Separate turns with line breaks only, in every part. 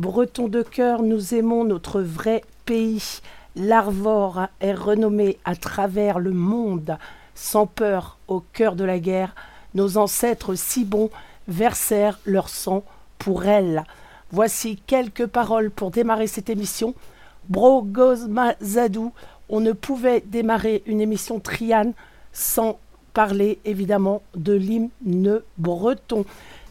Bretons de cœur, nous aimons notre vrai pays. L'Arvor est renommé à travers le monde. Sans peur, au cœur de la guerre, nos ancêtres si bons versèrent leur sang pour elle. Voici quelques paroles pour démarrer cette émission. Bro Gozma Zadou, on ne pouvait démarrer une émission Triane sans parler évidemment de l'hymne breton.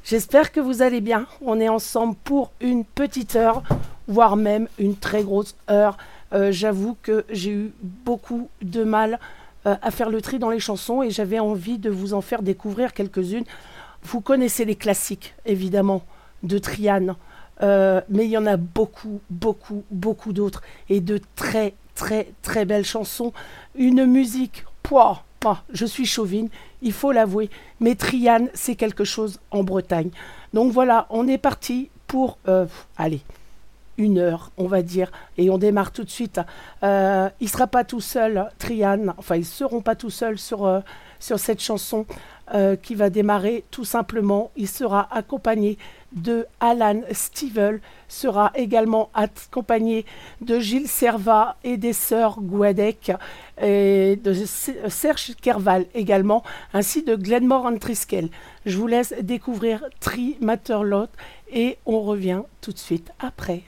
J'espère que vous allez bien. On est ensemble pour une petite heure, voire même une très grosse heure. Euh, j'avoue que j'ai eu beaucoup de mal euh, à faire le tri dans les chansons et j'avais envie de vous en faire découvrir quelques-unes. Vous connaissez les classiques, évidemment, de Triane, euh, mais il y en a beaucoup, beaucoup, beaucoup d'autres et de très, très, très belles chansons. Une musique, pas, je suis chauvine, il faut l'avouer, mais Triane, c'est quelque chose en Bretagne. Donc voilà, on est parti pour, euh, allez, une heure, on va dire, et on démarre tout de suite. Euh, il sera pas tout seul, Triane, enfin, ils seront pas tout seuls sur, euh, cette chanson qui va démarrer tout simplement. Il sera accompagné de Alan Stivell, sera également accompagné de Gilles Servat et des sœurs Guadec, et de Serge Kerval également, ainsi de Glenmore Triskel. Je vous laisse découvrir Tri Matterlot et on revient tout de suite après.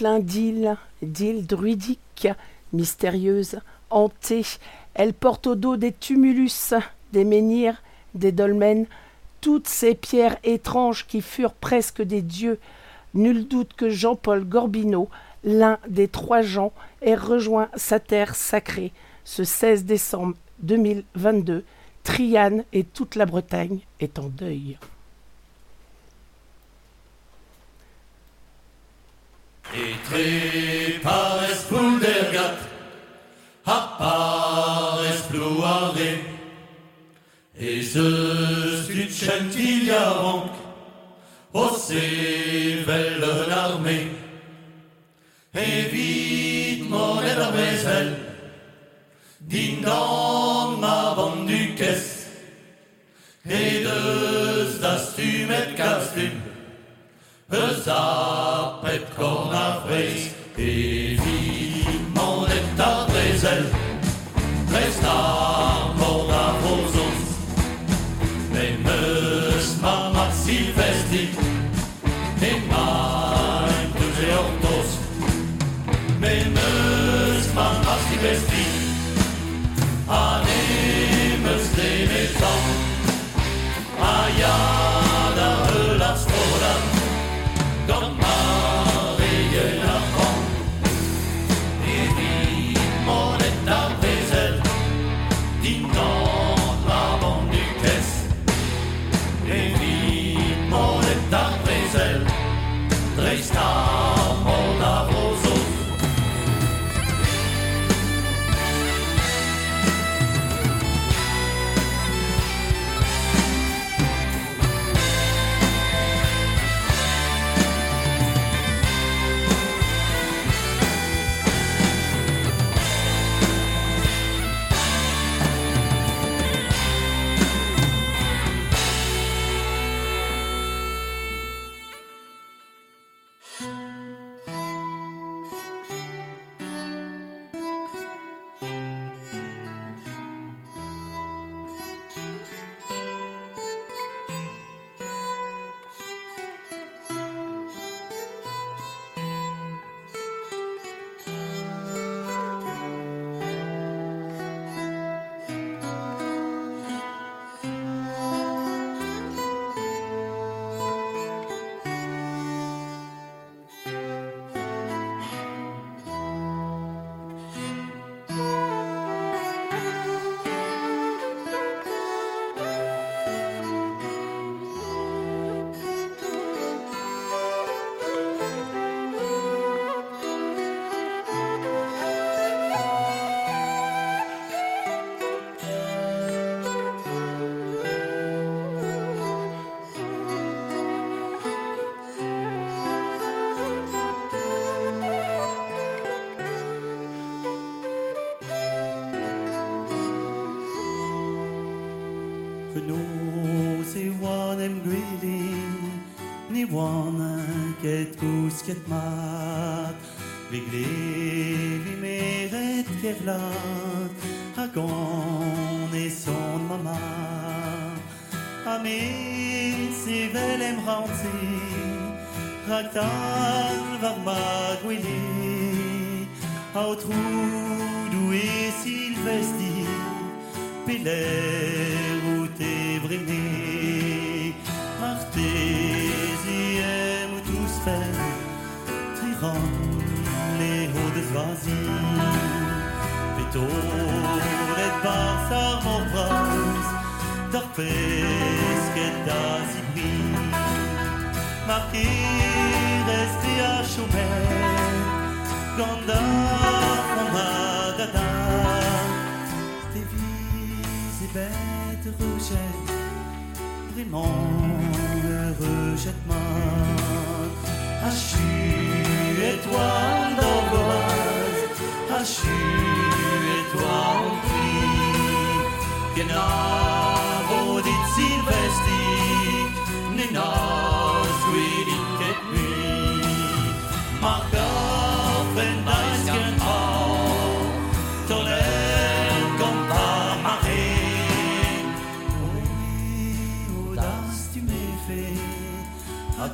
Plein d'îles, d'îles druidiques, mystérieuses, hantées. Elle porte au dos des tumulus, des menhirs, des dolmens, toutes ces pierres étranges qui furent presque des dieux. Nul doute que Jean-Paul Gorbineau, l'un des trois Jean, ait rejoint sa terre sacrée ce 16 décembre 2022. Triane et toute la Bretagne est en deuil.
Et tre pares puldergat, a pares pluare, et ce skutschent vank, o se velle l'armée, et vite mon edabresel, din dan ma bande du caisse, et deux das tu
Huzzah, pipcorn our face.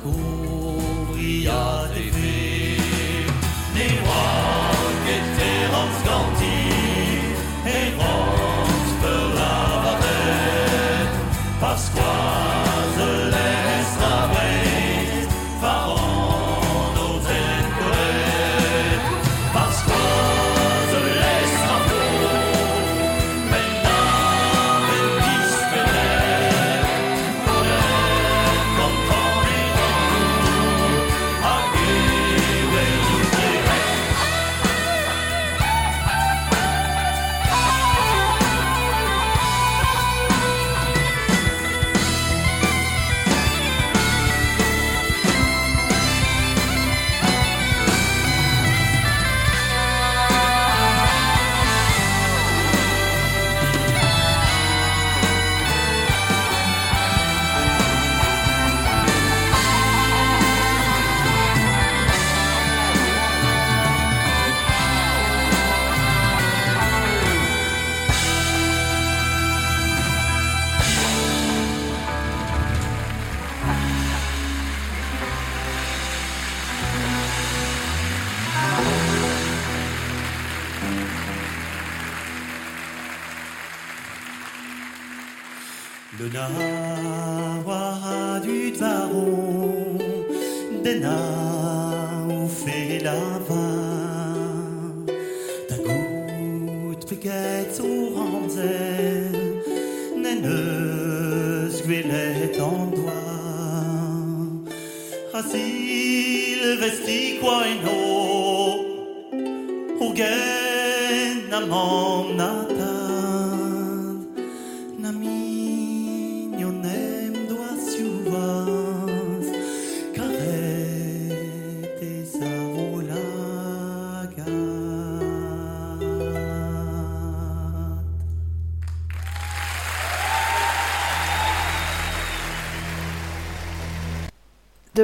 M'es fait, à couvrir tes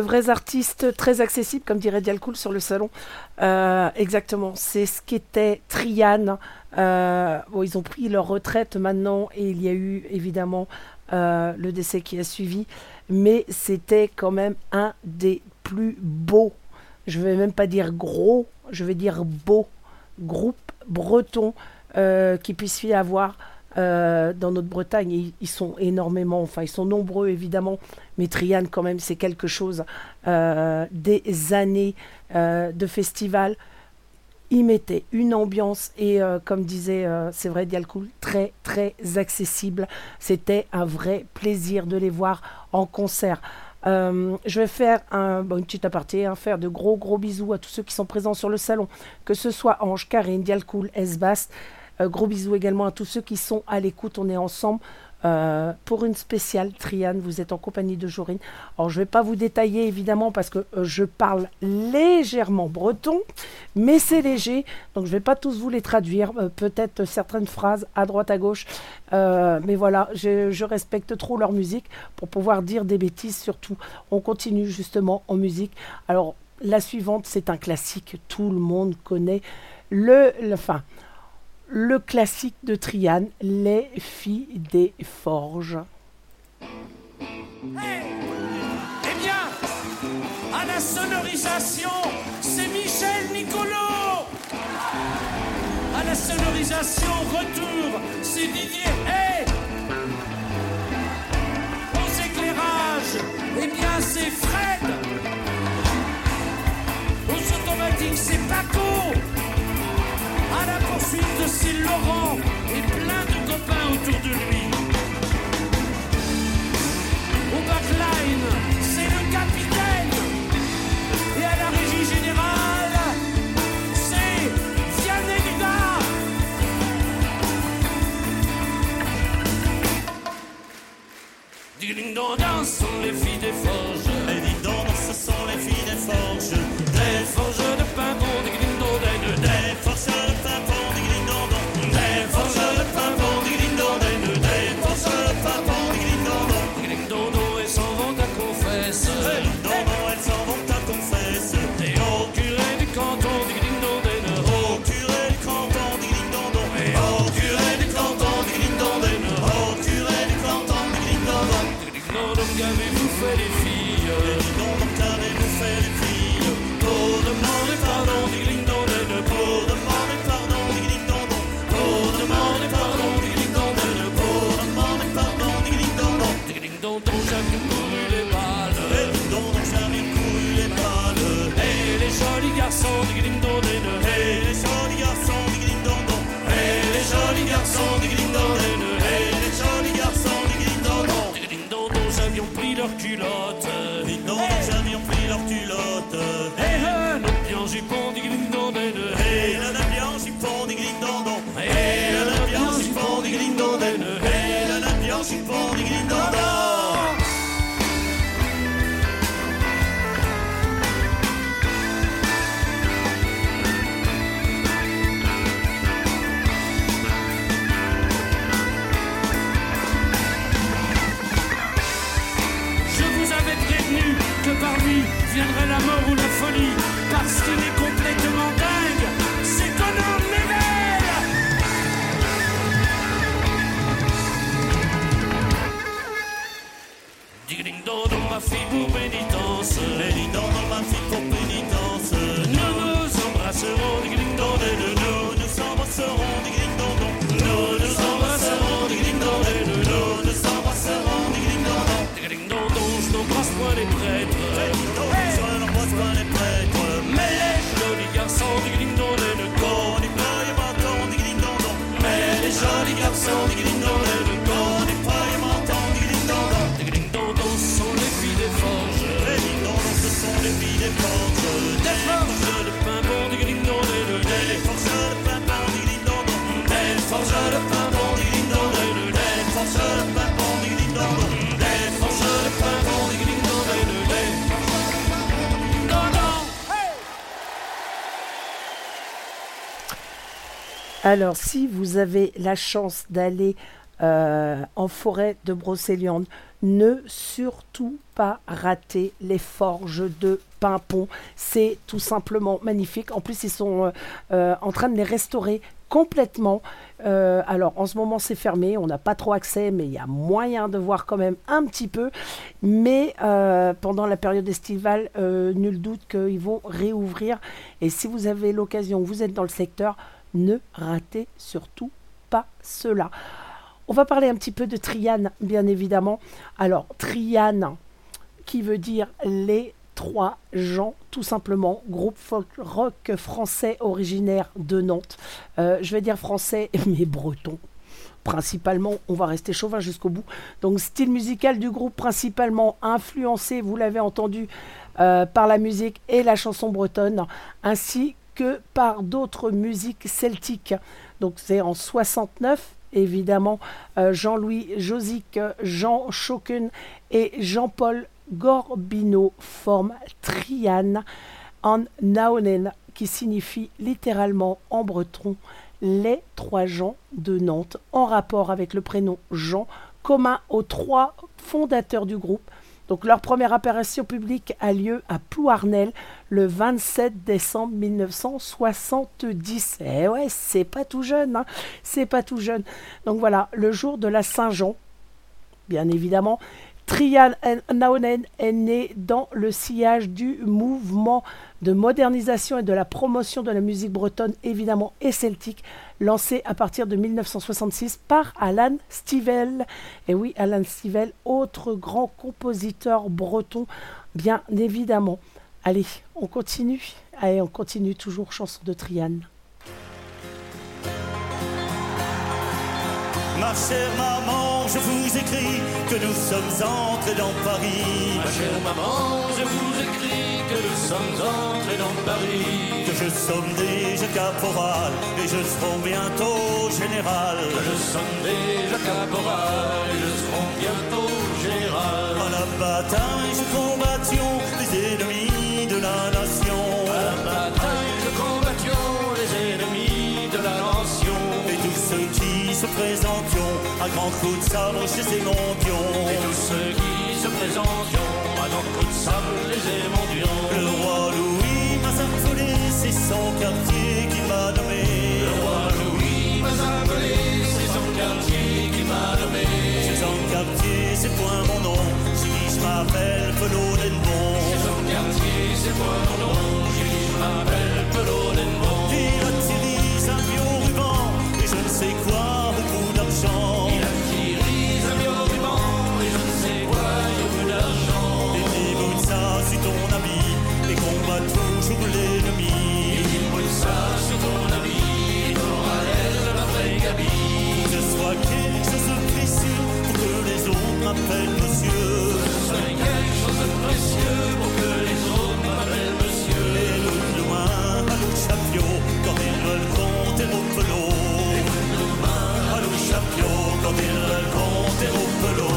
vrais artistes très accessibles, comme dirait Dialcool sur le salon. Euh, exactement, c'est ce qu'était Trian. Euh, ils ont pris leur retraite maintenant et il y a eu évidemment euh, le décès qui a suivi, mais c'était quand même un des plus beaux, je vais même pas dire gros, je vais dire beau groupe breton qui puisse y avoir euh, dans notre Bretagne. Ils, sont énormément, enfin ils sont nombreux évidemment, mais Trian quand même c'est quelque chose. Euh, des années euh, de festival, ils mettaient une ambiance et comme disait c'est vrai Dialcool, très très accessible. C'était un vrai plaisir de les voir en concert. je vais faire un, une petite aparté, hein, faire de gros gros bisous à tous ceux qui sont présents sur le salon, que ce soit Ange, Karine, Dialcool, Esbast. Euh, gros bisous également à tous ceux qui sont à l'écoute. On est ensemble euh, pour une spéciale Triane. Vous êtes en compagnie de Jorine. Alors, je ne vais pas vous détailler évidemment parce que euh, je parle légèrement breton, mais c'est léger. Donc, je ne vais pas tous vous les traduire. Peut-être certaines phrases à droite, à gauche. mais voilà, je, respecte trop leur musique pour pouvoir dire des bêtises surtout. On continue justement en musique. Alors, la suivante, c'est un classique. Tout le monde connaît le. le le classique de Triane, Les filles des forges.
eh bien, à la sonorisation, c'est Michel Nicolo. À la sonorisation, retour, c'est Didier. Hey Aux éclairages, eh bien, c'est Fred. Aux automatiques, c'est Paco à la poursuite de Syl Laurent et plein de copains autour de lui. Au backline, c'est le capitaine. Et à la régie générale, c'est Vianney Dudas. Ding dong les filles
Alors, si vous avez la chance d'aller euh, en forêt de Brocéliande, ne surtout pas rater les forges de Pimpon. C'est tout simplement magnifique. En plus, ils sont euh, euh, en train de les restaurer complètement. Alors en ce moment c'est fermé, on n'a pas trop accès, mais il y a moyen de voir quand même un petit peu. Mais pendant la période estivale, nul doute qu'ils vont réouvrir. Et si vous avez l'occasion, vous êtes dans le secteur, ne ratez surtout pas cela. On va parler un petit peu de Triane, bien évidemment. Alors, Triane, qui veut dire les trois gens, tout simplement, groupe folk rock français originaire de Nantes. Euh, je vais dire français, mais breton. Principalement, on va rester chauvin jusqu'au bout. Donc, style musical du groupe principalement influencé, vous l'avez entendu, euh, par la musique et la chanson bretonne, ainsi que par d'autres musiques celtiques. Donc, c'est en 69 évidemment euh, Jean-Louis Josic, Jean Choquin et Jean-Paul Gorbino forment Triane en Naonen, qui signifie littéralement en breton les trois gens de Nantes, en rapport avec le prénom Jean, commun aux trois fondateurs du groupe, donc leur première apparition publique a lieu à Plouarnel le 27 décembre 1970. Eh ouais, c'est pas tout jeune, hein c'est pas tout jeune. Donc voilà, le jour de la Saint-Jean, bien évidemment, Trian Naonen est né dans le sillage du mouvement de modernisation et de la promotion de la musique bretonne, évidemment, et celtique, lancé à partir de 1966 par Alan Stivell. Et oui, Alan Stivell, autre grand compositeur breton, bien évidemment. Allez, on continue. Allez, on continue toujours chanson de Triane.
Ma chère maman, je vous écris que nous sommes entrés dans Paris.
Ma chère maman, je vous écris que nous sommes entrés dans Paris.
Que je somme déjà caporal et je serai bientôt général.
Que je somme déjà caporal et je serai bientôt général.
À la bataille, je combattions se présentions à grands coups de sabre chez ces.
Et tous ceux qui se présentions à grands coups de sabre les émondions.
Le roi Louis m'a appelé, c'est son quartier qui m'a nommé.
Le roi Louis m'a appelé, c'est son quartier qui m'a nommé.
C'est son quartier, c'est point mon nom. Dit je m'appelle Pelot Denbon.
C'est son quartier, c'est moi mon nom. Dit je m'appelle Pelot Denbon.
L'ennemi.
Il brûle ça sur ton ami, ton l'air de la vraie Gabi.
Que ce soit quelque chose de précieux pour que les autres m'appellent monsieur.
C'est quelque chose de précieux pour que les autres m'appellent monsieur.
Et le loin à l'eau chapio quand ils veulent compter au pelot. À l'eau chapio quand ils veulent compter au pelot.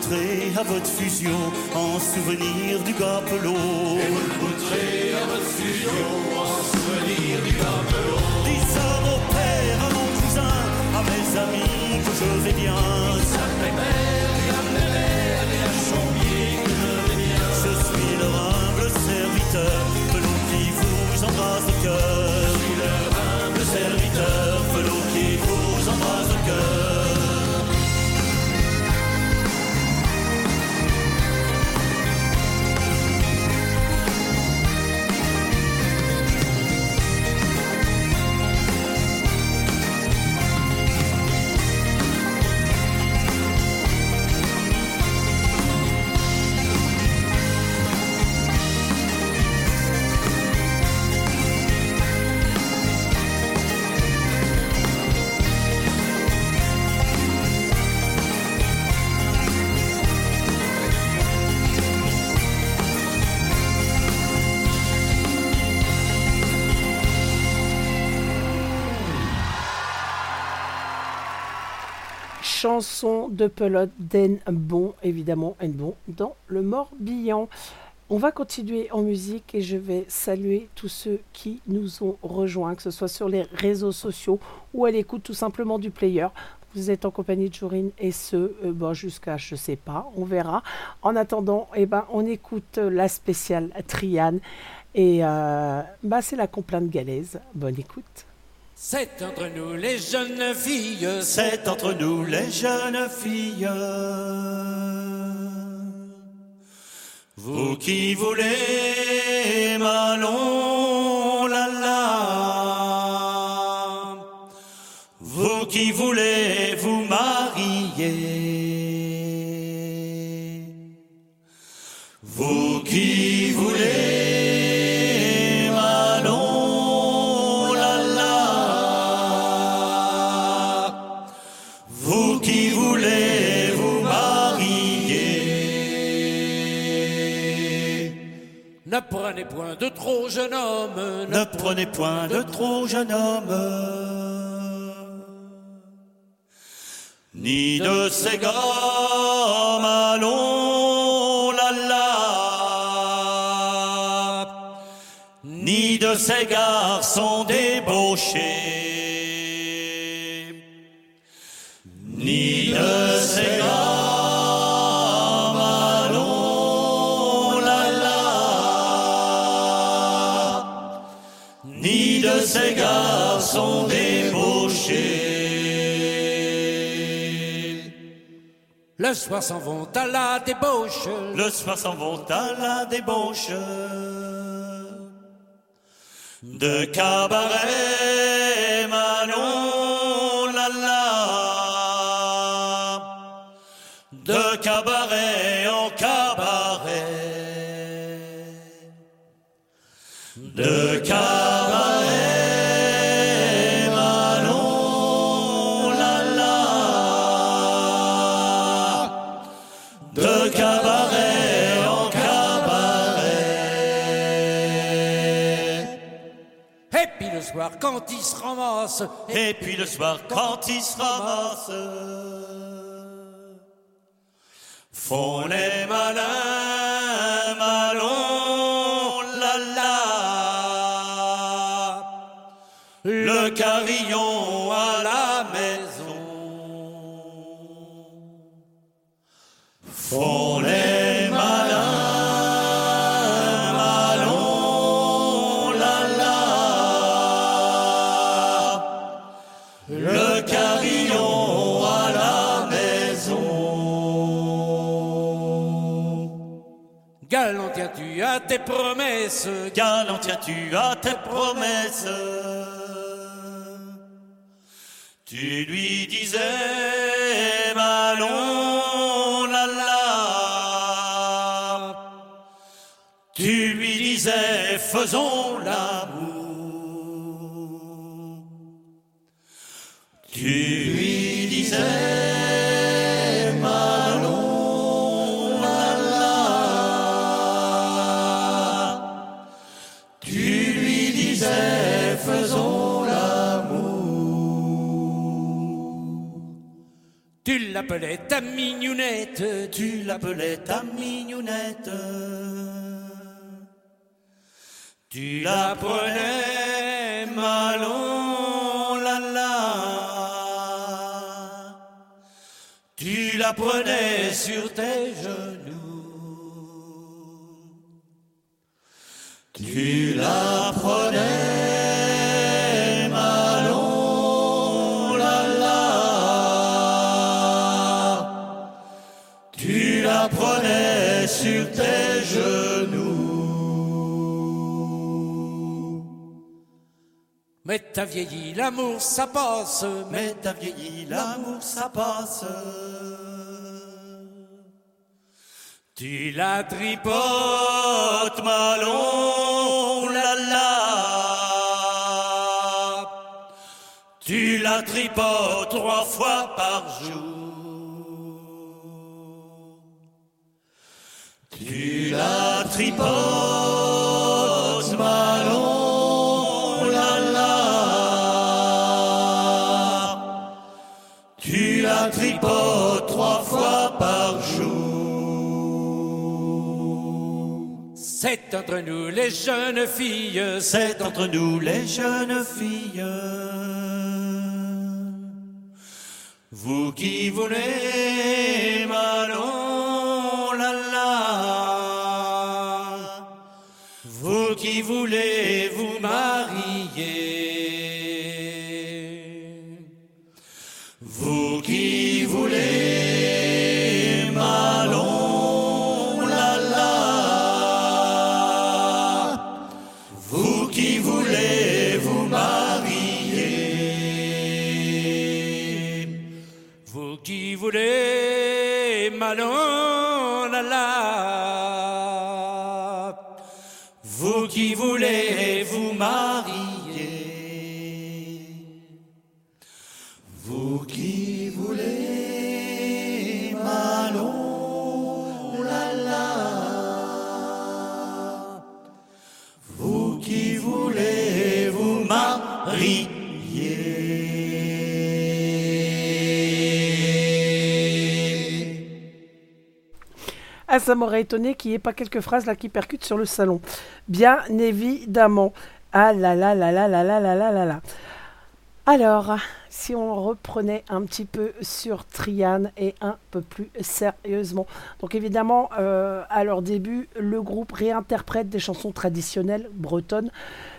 Bouterez à votre fusion en souvenir du gapelot.
Et vous le à votre fusion en souvenir du gapelot.
Dis à mon père, à mon cousin, à mes amis que je vais bien.
Ça mes mères et à mes mères et à Chambier que je vais bien.
Je suis leur humble serviteur, Pelot qui vous embrasse le cœur.
Chanson de pelote d'En Bon, évidemment, En Bon, dans le Morbihan. On va continuer en musique et je vais saluer tous ceux qui nous ont rejoints, que ce soit sur les réseaux sociaux ou à l'écoute tout simplement du player. Vous êtes en compagnie de Jorine et ce, euh, bon, jusqu'à je sais pas, on verra. En attendant, eh ben, on écoute la spéciale Triane et euh, bah, c'est la complainte galaise. Bonne écoute.
C'est entre nous les jeunes filles.
C'est entre nous les jeunes filles. Vous qui voulez Malon, la la. Vous qui voulez vous marier.
Prenez point de trop jeune homme.
Ne prenez point de trop jeune homme, ni de ces gommes allons la la, ni de ces garçons débauchés, ni de ces gommes de ces garçons débauchés.
Le soir s'en vont à la débauche.
Le soir s'en vont à la débauche de cabaret Manon la la de cabaret en cabaret de cabaret
quand ils se ramassent,
et puis le soir quand ils se ramassent font les malins malons la la. Le carillon à la maison. Font
tes promesses.
Galant tiens-tu à tes promesses. Tu lui disais Malon la la. Tu lui disais faisons l'amour
l'appelais ta mignonnette.
Tu l'appelais ta mignonnette Tu la prenais Malon la la. Tu la prenais sur tes genoux. Tu la prenais
Mais t'as vieilli, l'amour ça passe.
Mais t'as vieilli, l'amour ça passe. Tu la tripotes, Malon, la la. Tu la tripotes trois fois par jour. Tu la tripotes,
C'est entre nous les jeunes filles,
C'est entre nous les jeunes filles. Vous qui voulez Manon, la la. Vous qui voulez کوره
منو ça m'aurait étonné qu'il n'y ait pas quelques phrases là qui percutent sur le salon. Bien évidemment. Ah là là là là là là là là là là. Alors, si on reprenait un petit peu sur Trian et un peu plus sérieusement. Donc évidemment, euh, à leur début, le groupe réinterprète des chansons traditionnelles bretonnes,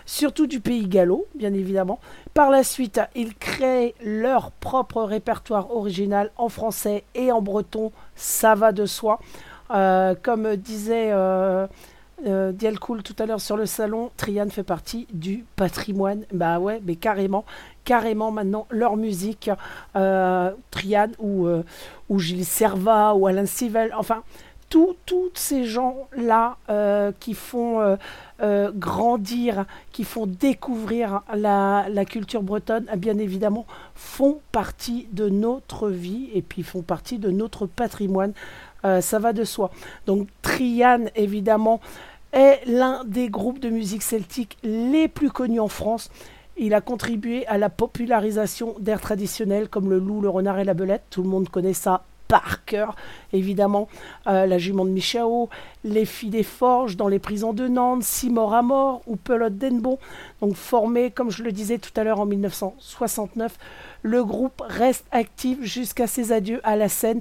surtout du pays gallo, bien évidemment. Par la suite, ils créent leur propre répertoire original en français et en breton, ça va de soi. Euh, comme disait euh, euh, tout à l'heure sur le salon, Trian fait partie du patrimoine. Bah ouais, mais carrément, carrément maintenant leur musique, euh, Trian ou, euh, ou Gilles Servat ou Alain Sivel, enfin tous ces gens-là qui font grandir, qui font découvrir la, la culture bretonne, eh bien évidemment, font partie de notre vie et puis font partie de notre patrimoine. Euh, ça va de soi. Donc Trian, évidemment, est l'un des groupes de musique celtique les plus connus en France. Il a contribué à la popularisation d'airs traditionnels comme le loup, le renard et la belette. Tout le monde connaît ça par cœur, évidemment. Euh, la jument de Michao, les filles des forges dans les prisons de Nantes, Simor à mort ou Pelote d'Enbon. Donc formé, comme je le disais tout à l'heure, en 1969, le groupe reste actif jusqu'à ses adieux à la scène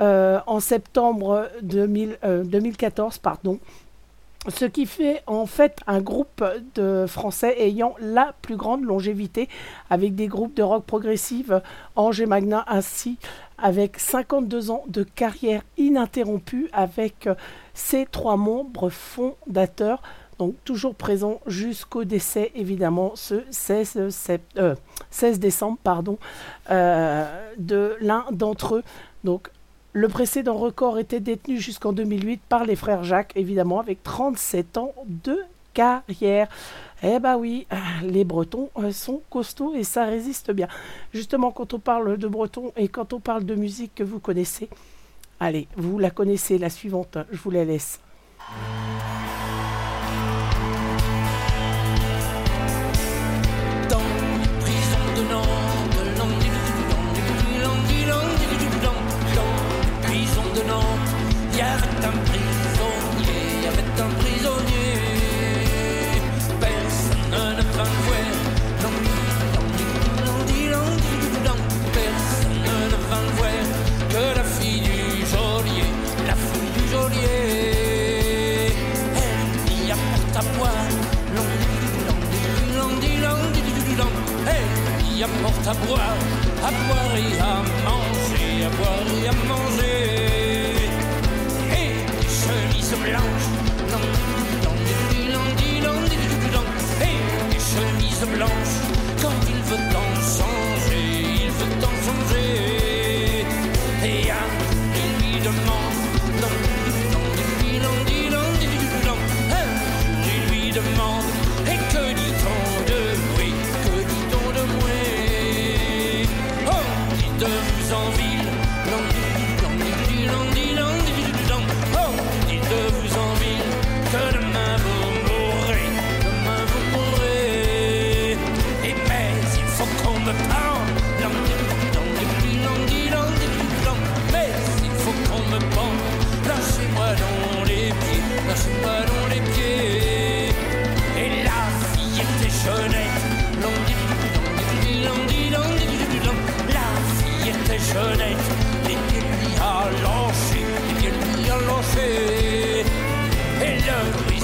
euh, en septembre 2000, euh, 2014. Pardon. Ce qui fait en fait un groupe de Français ayant la plus grande longévité, avec des groupes de rock progressive, Ange Magna ainsi, avec 52 ans de carrière ininterrompue, avec euh, ses trois membres fondateurs, donc toujours présents jusqu'au décès, évidemment, ce 16, sept- euh, 16 décembre pardon, euh, de l'un d'entre eux. Donc le précédent record était détenu jusqu'en 2008 par les frères Jacques, évidemment, avec 37 ans de carrière. Eh bah oui, euh, les Bretons euh, sont costauds et ça résiste bien. Justement, quand on parle de Breton et quand on parle de musique que vous connaissez, allez, vous la connaissez, la suivante, je vous la laisse.
À boire, à boire et à manger, à boire et à manger. Et des chemises blanches, non, non, non, non, non, des chemises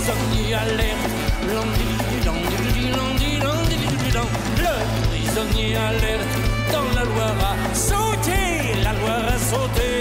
prisonnier alerte. Le prisonnier alerte. Dans la Loire a sauté, la Loire a sauté.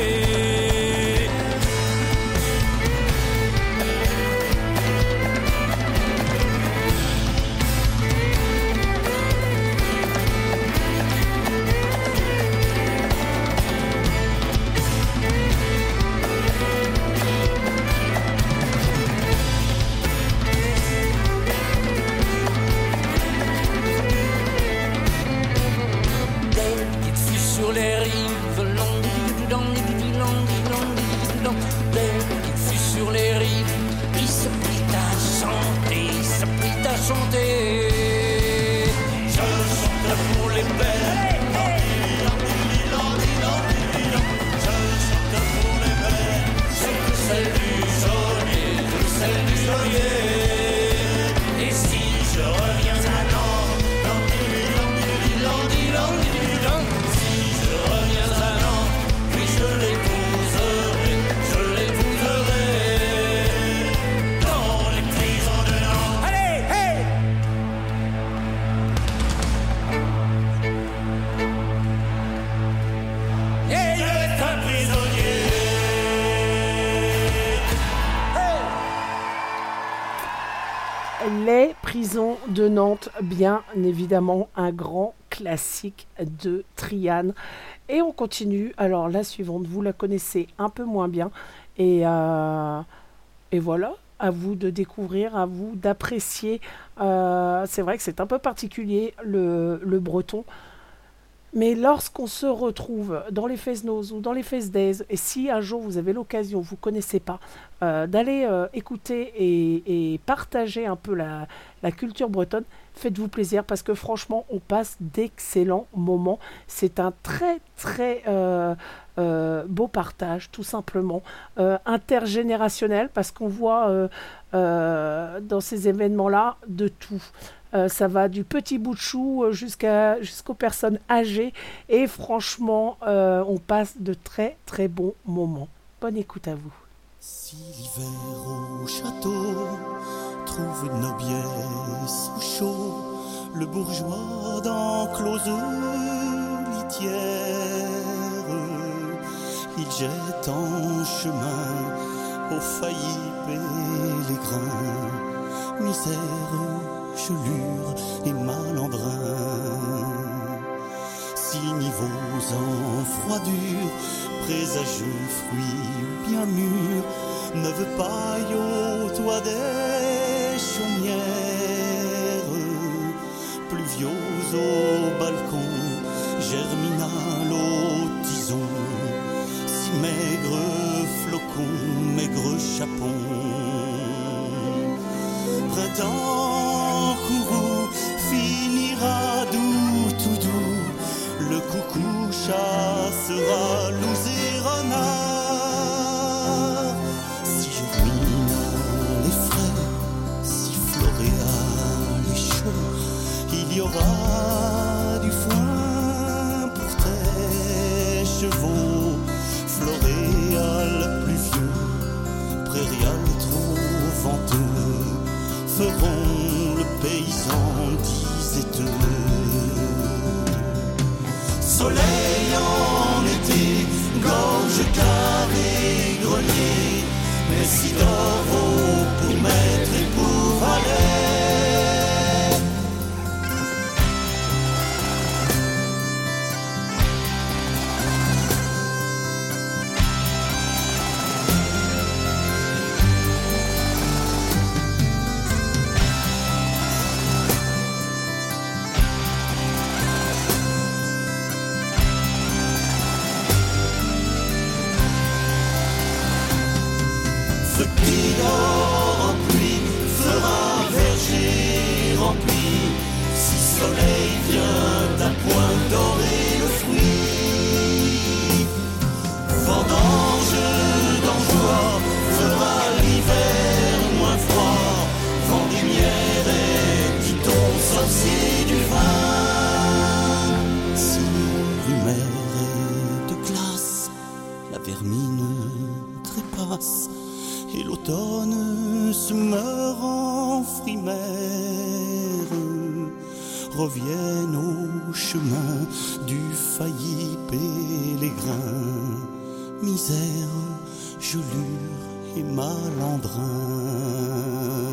De Nantes,
bien évidemment, un grand classique de Triane. Et on continue. Alors, la suivante, vous la connaissez un peu moins bien. Et, euh, voilà, à vous de découvrir, à vous d'apprécier. Euh, c'est vrai que c'est un peu particulier, le, le breton. Mais lorsqu'on se retrouve dans les Fesnos ou dans les Fest Days, et si un jour vous avez l'occasion, vous ne connaissez pas, euh, d'aller euh, écouter et, partager un peu la, culture bretonne, faites-vous plaisir parce que franchement, on passe d'excellents moments. C'est un très très euh, beau partage, tout simplement, intergénérationnel parce qu'on voit dans ces événements-là de tout. Euh, ça va du petit bout de chou euh, jusqu'à jusqu'aux personnes âgées et franchement, euh, on passe de très très bons moments. Bonne écoute à vous.
Si l'hiver au château trouve nos biais au chaud, le bourgeois d'enclose litière, il jette en chemin aux faillis pélégrins, misère, chelure et malandrin. Si niveaux en froidure, présageux fruits bien mûrs, neuve paille au toit des chaumières, pluviose au balcon, germinal au tison, si maigre flocon, maigre chapon. Printemps chassera loups et. Si germine les frais, si floréal est chaud, il y aura du foin pour tes chevaux. Floréal pluvieux, prairial trop venteux, feront le paysan diseteux. Soleil gorge carrée, grenier, mais si d'or se meurt en frimaire. Reviennent aux chemin du failli pèlerin. Misère, gelure et malandrin.
–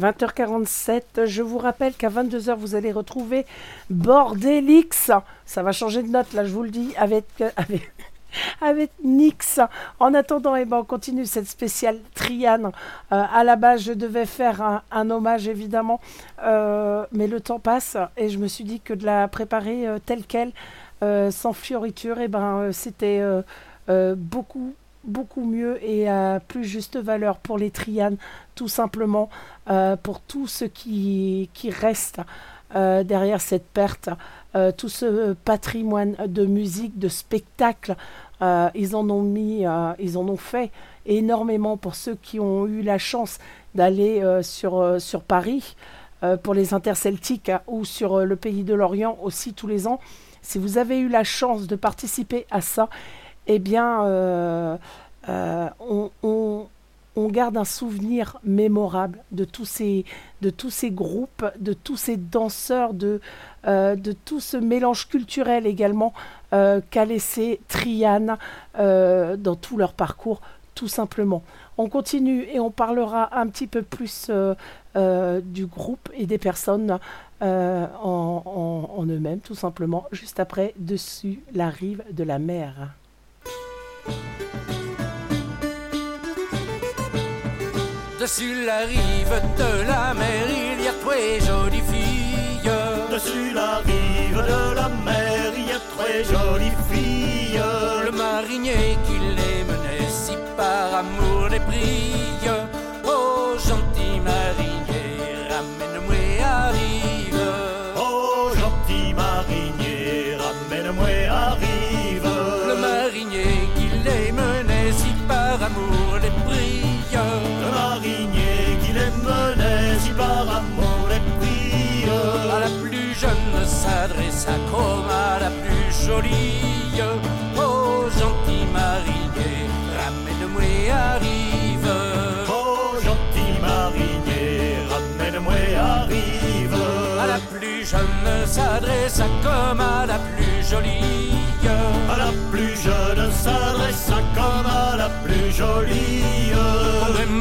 20h47. Je vous rappelle qu'à 22h, vous allez retrouver Bordelix. Ça va changer de note, là, je vous le dis, avec, avec, avec Nix. En attendant, eh ben, on continue cette spéciale Triane. Euh, à la base, je devais faire un, hommage, évidemment, euh, mais le temps passe et je me suis dit que de la préparer euh, telle qu'elle, euh, sans fioriture, eh ben, euh, c'était euh, euh, beaucoup beaucoup mieux et à plus juste valeur pour les Trianes, tout simplement, euh, pour tout ce qui, qui reste euh, derrière cette perte, euh, tout ce patrimoine de musique, de spectacle. euh, ils en ont mis, euh, ils en ont fait énormément pour ceux qui ont eu la chance d'aller euh, sur, euh, sur Paris euh, pour les interceltiques ou sur euh, le pays de l'Orient aussi tous les ans. Si vous avez eu la chance de participer à ça, eh bien, euh, euh, on, garde un souvenir mémorable de tous ces, groupes, de tous ces danseurs, de, euh, tout ce mélange culturel également qu'a laissé Triane dans tout leur parcours, tout simplement. On continue et on parlera un petit peu plus du groupe et des personnes en eux-mêmes, tout simplement, juste après, dessus la rive de la mer.
Dessus la rive de la mer, il y a très jolies filles.
Dessus la rive de la mer, il y a très jolies filles.
Le marinier qui les menait si par amour les brille. Oh gentil marinier, jolie. Oh, gentil marinier, ramène-moi à rive.
Oh, gentil marinier, ramène-moi à rive.
À la plus jeune s'adresse à comme à la plus jolie.
À la plus jeune s'adresse à comme à la plus jolie.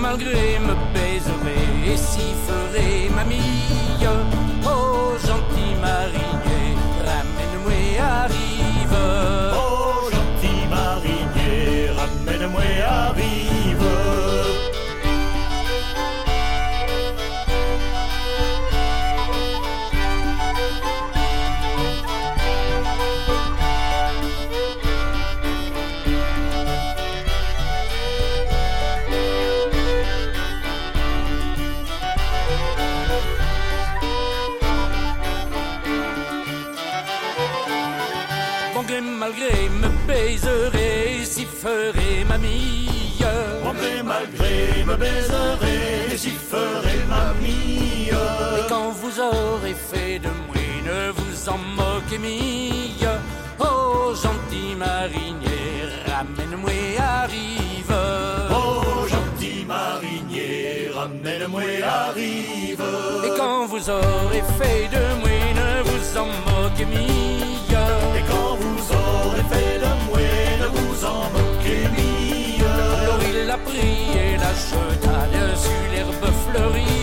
Malgré me baiserait et si ferait mamie. Malgré me baiserait et si ferait mamie.
André malgré me baiserait, j'y ferai mamie.
Et quand vous aurez fait de moi, ne vous en moquez mille. Oh, gentil marinier, ramène-moi à rive.
Oh, gentil marinier, ramène-moi à rive.
Et quand vous aurez fait de moi, ne vous en moquez mille.
Et
la jeta dessus l'herbe fleurie.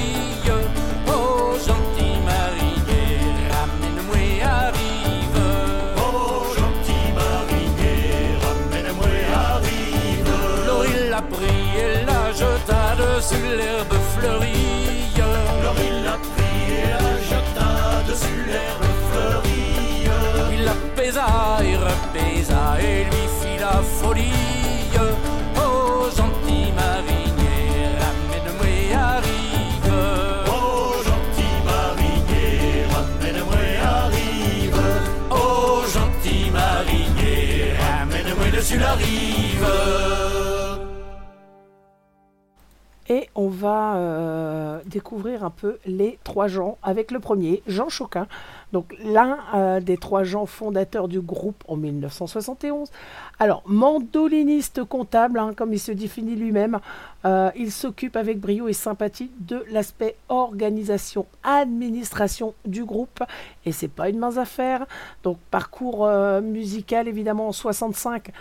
Euh, découvrir un peu les trois gens avec le premier, Jean Choquin. Donc l'un euh, des trois gens fondateurs du groupe en 1971. Alors, mandoliniste comptable, hein, comme il se définit lui-même, euh, il s'occupe avec brio et sympathie de l'aspect organisation, administration du groupe. Et c'est pas une mince affaire. Donc parcours musical évidemment en 65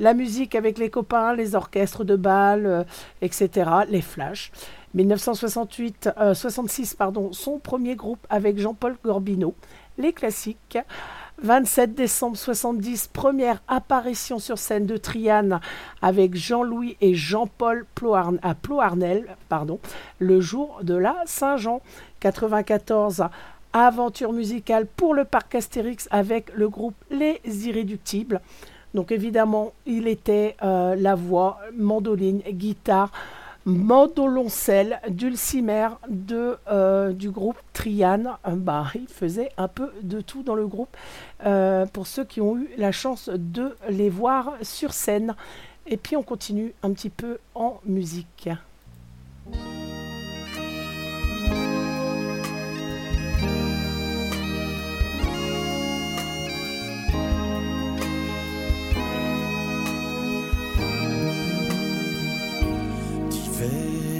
la musique avec les copains, les orchestres de bal, euh, etc., les flashs. 1968, euh, 66, pardon, son premier groupe avec Jean-Paul Gorbino, les classiques. 27 décembre 70, première apparition sur scène de Triane avec Jean-Louis et Jean-Paul à Ploarnel, pardon, le jour de la Saint-Jean. 94, aventure musicale pour le parc Astérix avec le groupe Les Irréductibles. Donc évidemment, il était euh, la voix, mandoline, guitare, mandoloncelle, dulcimer de, euh, du groupe Triane. Euh, bah, il faisait un peu de tout dans le groupe pour ceux qui ont eu la chance de les voir sur scène. Et puis on continue un petit peu en musique.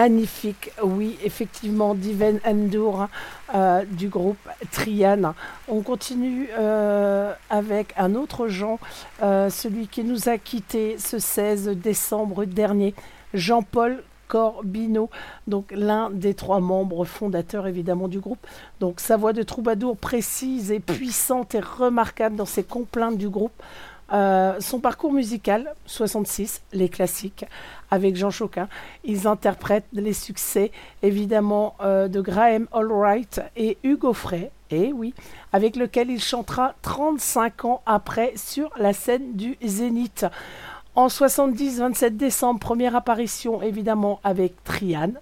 Magnifique, oui, effectivement, Diven Endur euh, du groupe Trian. On continue euh, avec un autre Jean, euh, celui qui nous a quittés ce 16 décembre dernier, Jean-Paul Corbino, donc l'un des trois membres fondateurs évidemment du groupe. Donc sa voix de troubadour précise et puissante et remarquable dans ses complaintes du groupe. Son parcours musical, 66, les classiques, avec Jean Choquin. Ils interprètent les succès, évidemment, euh, de Graham Allwright et Hugo Frey, et oui, avec lequel il chantera 35 ans après sur la scène du Zénith. En 70, 27 décembre, première apparition, évidemment, avec Trian,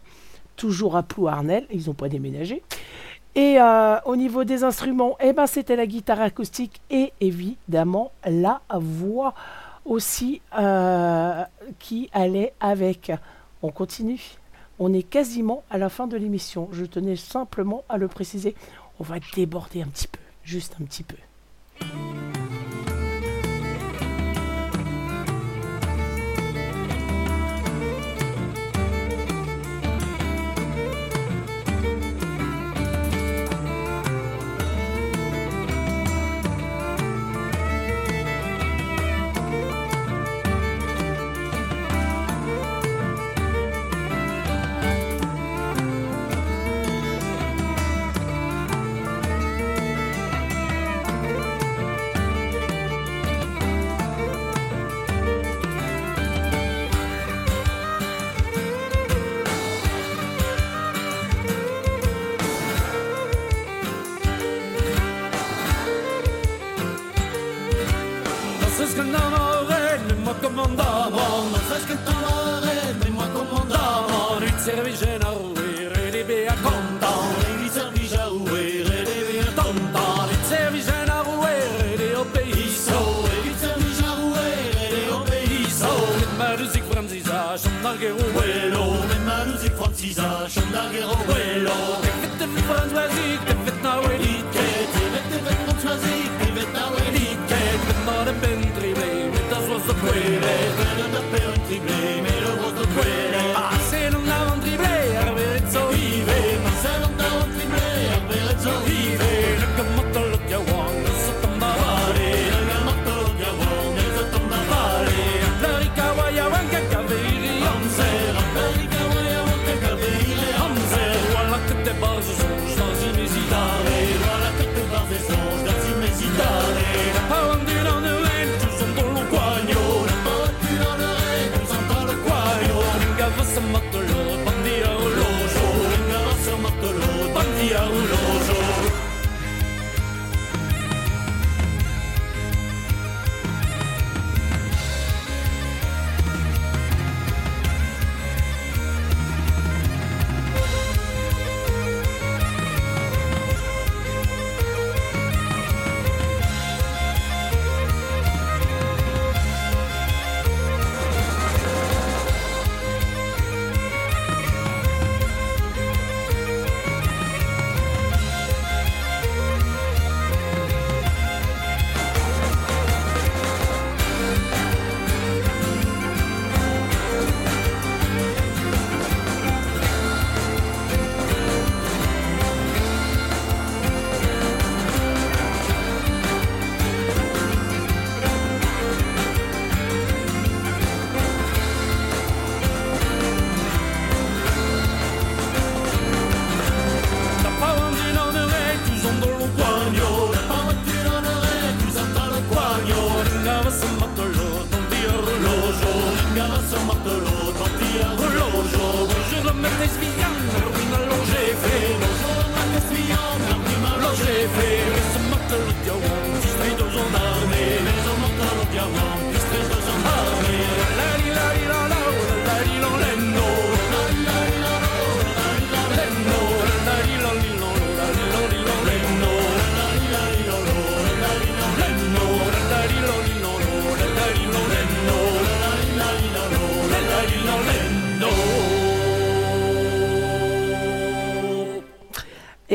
toujours à Plouarnel, ils n'ont pas déménagé. Et euh, au niveau des instruments, eh ben, c'était la guitare acoustique et évidemment la voix aussi euh, qui allait avec. On continue. On est quasiment à la fin de l'émission. Je tenais simplement à le préciser. On va déborder un petit peu, juste un petit peu.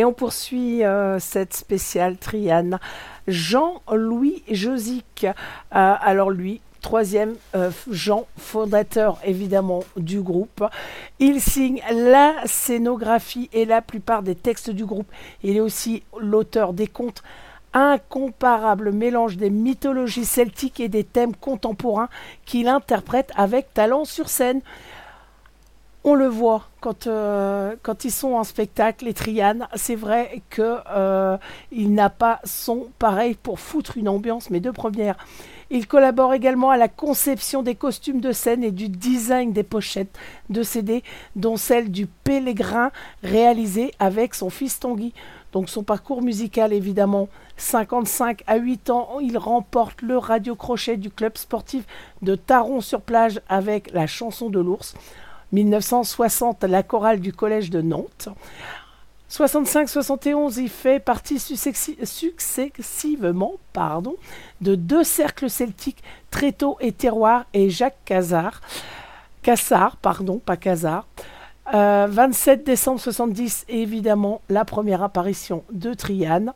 Et on poursuit euh, cette spéciale Triane. Jean-Louis Josic. Euh, alors lui, troisième euh, Jean, fondateur évidemment du groupe. Il signe la scénographie et la plupart des textes du groupe. Il est aussi l'auteur des contes. Incomparable mélange des mythologies celtiques et des thèmes contemporains qu'il interprète avec talent sur scène on le voit quand, euh, quand ils sont en spectacle, les Trianes. C'est vrai qu'il euh, n'a pas son pareil pour foutre une ambiance, mais de première. Il collabore également à la conception des costumes de scène et du design des pochettes de CD, dont celle du Pèlerin réalisée avec son fils Tanguy. Donc son parcours musical évidemment, 55 à 8 ans, il remporte le radio crochet du club sportif de Taron sur plage avec la chanson de l'ours. 1960, la chorale du collège de Nantes. 65-71, il fait partie successivement pardon, de deux cercles celtiques, Tréteau et Terroir et Jacques Cazard. Cassard, pardon, pas Cazard. 27 euh, décembre 70, évidemment, la première apparition de Triane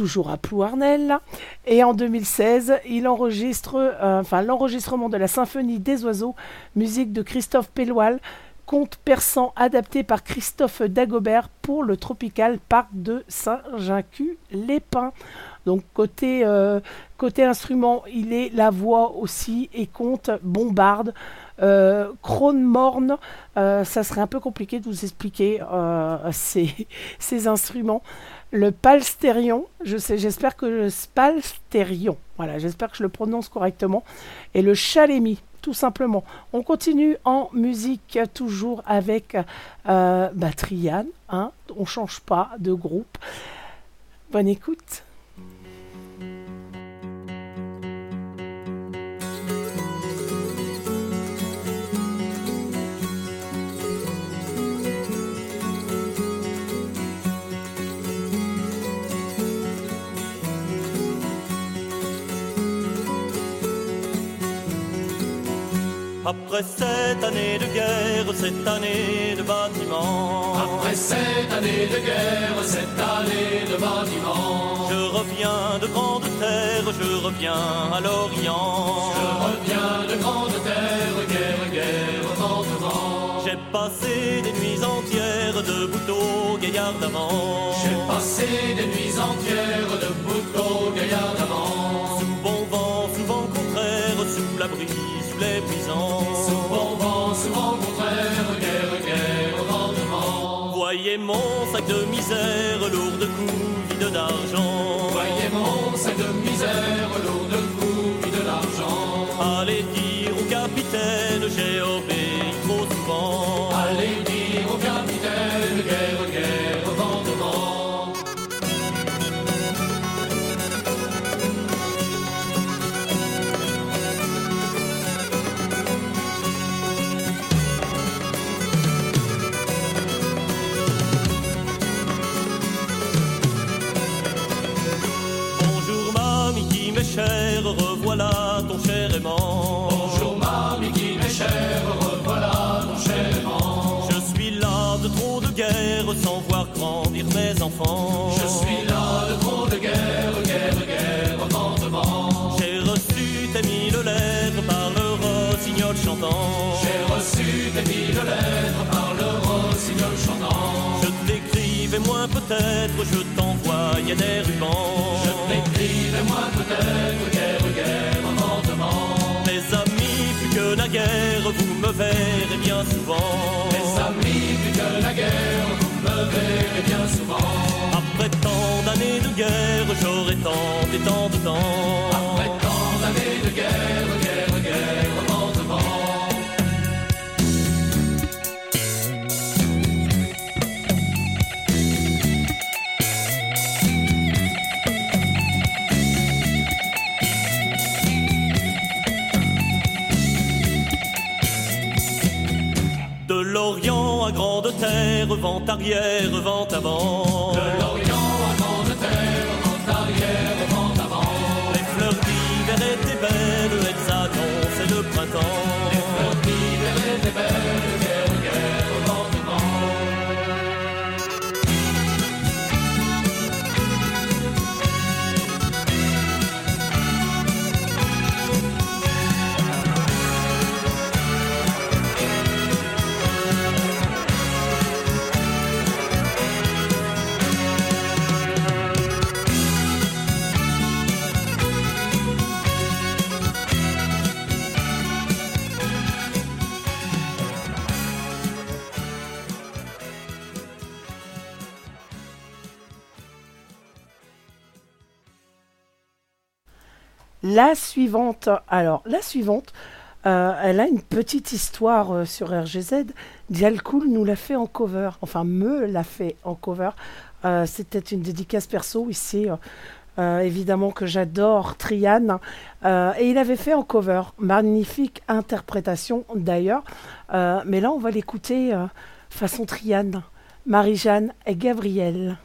toujours à Plouarnel. Et en 2016, il enregistre, euh, enfin, l'enregistrement de la Symphonie des oiseaux, musique de Christophe Pelloal, conte persan adapté par Christophe Dagobert pour le Tropical Parc de Saint-Gincu-les-Pins. Donc côté, euh, côté instrument, il est la voix aussi et conte bombarde. Euh, Morne, euh, ça serait un peu compliqué de vous expliquer ces instruments le palstérion, je sais, j'espère que le palstérion, voilà, j'espère que je le prononce correctement, et le chalémi, tout simplement. On continue en musique toujours avec euh, bah, Triane, hein, on change pas de groupe. Bonne écoute.
Après cette année de guerre, cette année de bâtiment.
Après cette année de guerre, cette année de bâtiment.
Je reviens de grande terre, je reviens à l'Orient.
Je reviens de grande terre, guerre, guerre, vent.
J'ai passé des nuits entières de bouteaux gaillard d'avant.
J'ai passé des nuits entières de de
misère, lourd de coups, vide d'argent. Je suis là de trop de guerre,
guerre, guerre, vent
J'ai reçu tes mille lettres par le rossignol chantant.
J'ai reçu tes mille lettres par le rossignol chantant.
Je t'écrivais moins peut-être, je t'envoyais des rubans.
Je t'écrivais moins peut-être, guerre, guerre, lentement.
Mes amis, plus que la guerre, vous me verrez bien souvent.
Mes amis, plus que la guerre, vous me verrez bien souvent.
De guerre, j'aurais tant et tant de temps.
Après tant d'années de guerre, guerre, guerre, lentement.
De l'Orient à grande terre, vent arrière, vent avant.
Alors la suivante, euh, elle a une petite histoire euh, sur RGZ. Dialcool nous l'a fait en cover, enfin me l'a fait en cover. Euh, C'était une dédicace perso ici. évidemment que j'adore Trian. Et il avait fait en cover. Magnifique interprétation d'ailleurs. Mais là, on va l'écouter façon Trian. Marie-Jeanne et Gabriel.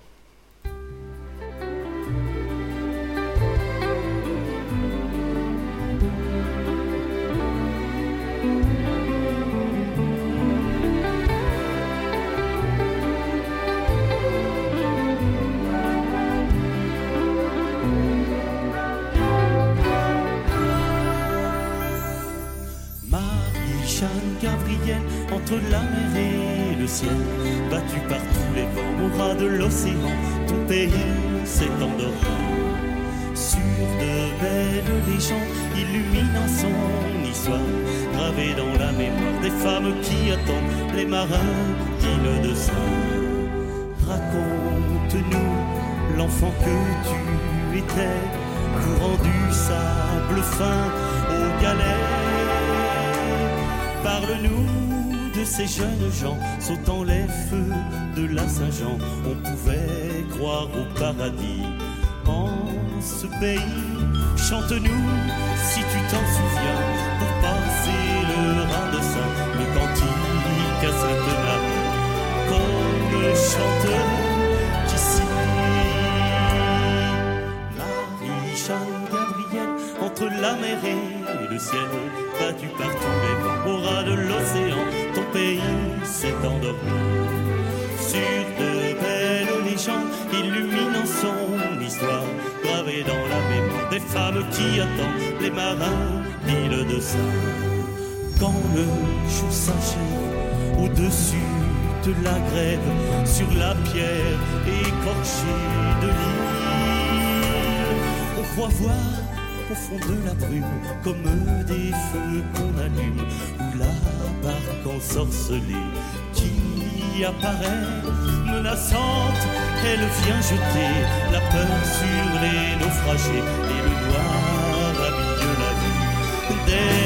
L'océan, ton pays s'est. Sur de belles légendes illuminant son histoire, gravée dans la mémoire des femmes qui attendent les marins dignes de ça. Raconte-nous l'enfant que tu étais, courant du sable fin aux galets. Parle-nous ces jeunes gens sautant les feux de la Saint-Jean. On pouvait croire au paradis en ce pays. Chante-nous si tu t'en souviens pour passer le sang, le cantique à Sainte-Marie. Qu'on ne chante qu'ici. Marie-Jeanne Gabriel, entre la mer et le ciel, battu par tous les vents, qui attendent les marins d'île de Saint. Quand le jour s'achève, au-dessus de la grève, sur la pierre écorchée de l'île, on croit voir au fond de la brume, comme des feux qu'on allume, ou la barque ensorcelée qui apparaît menaçante. Elle vient jeter la peur sur les naufragés vue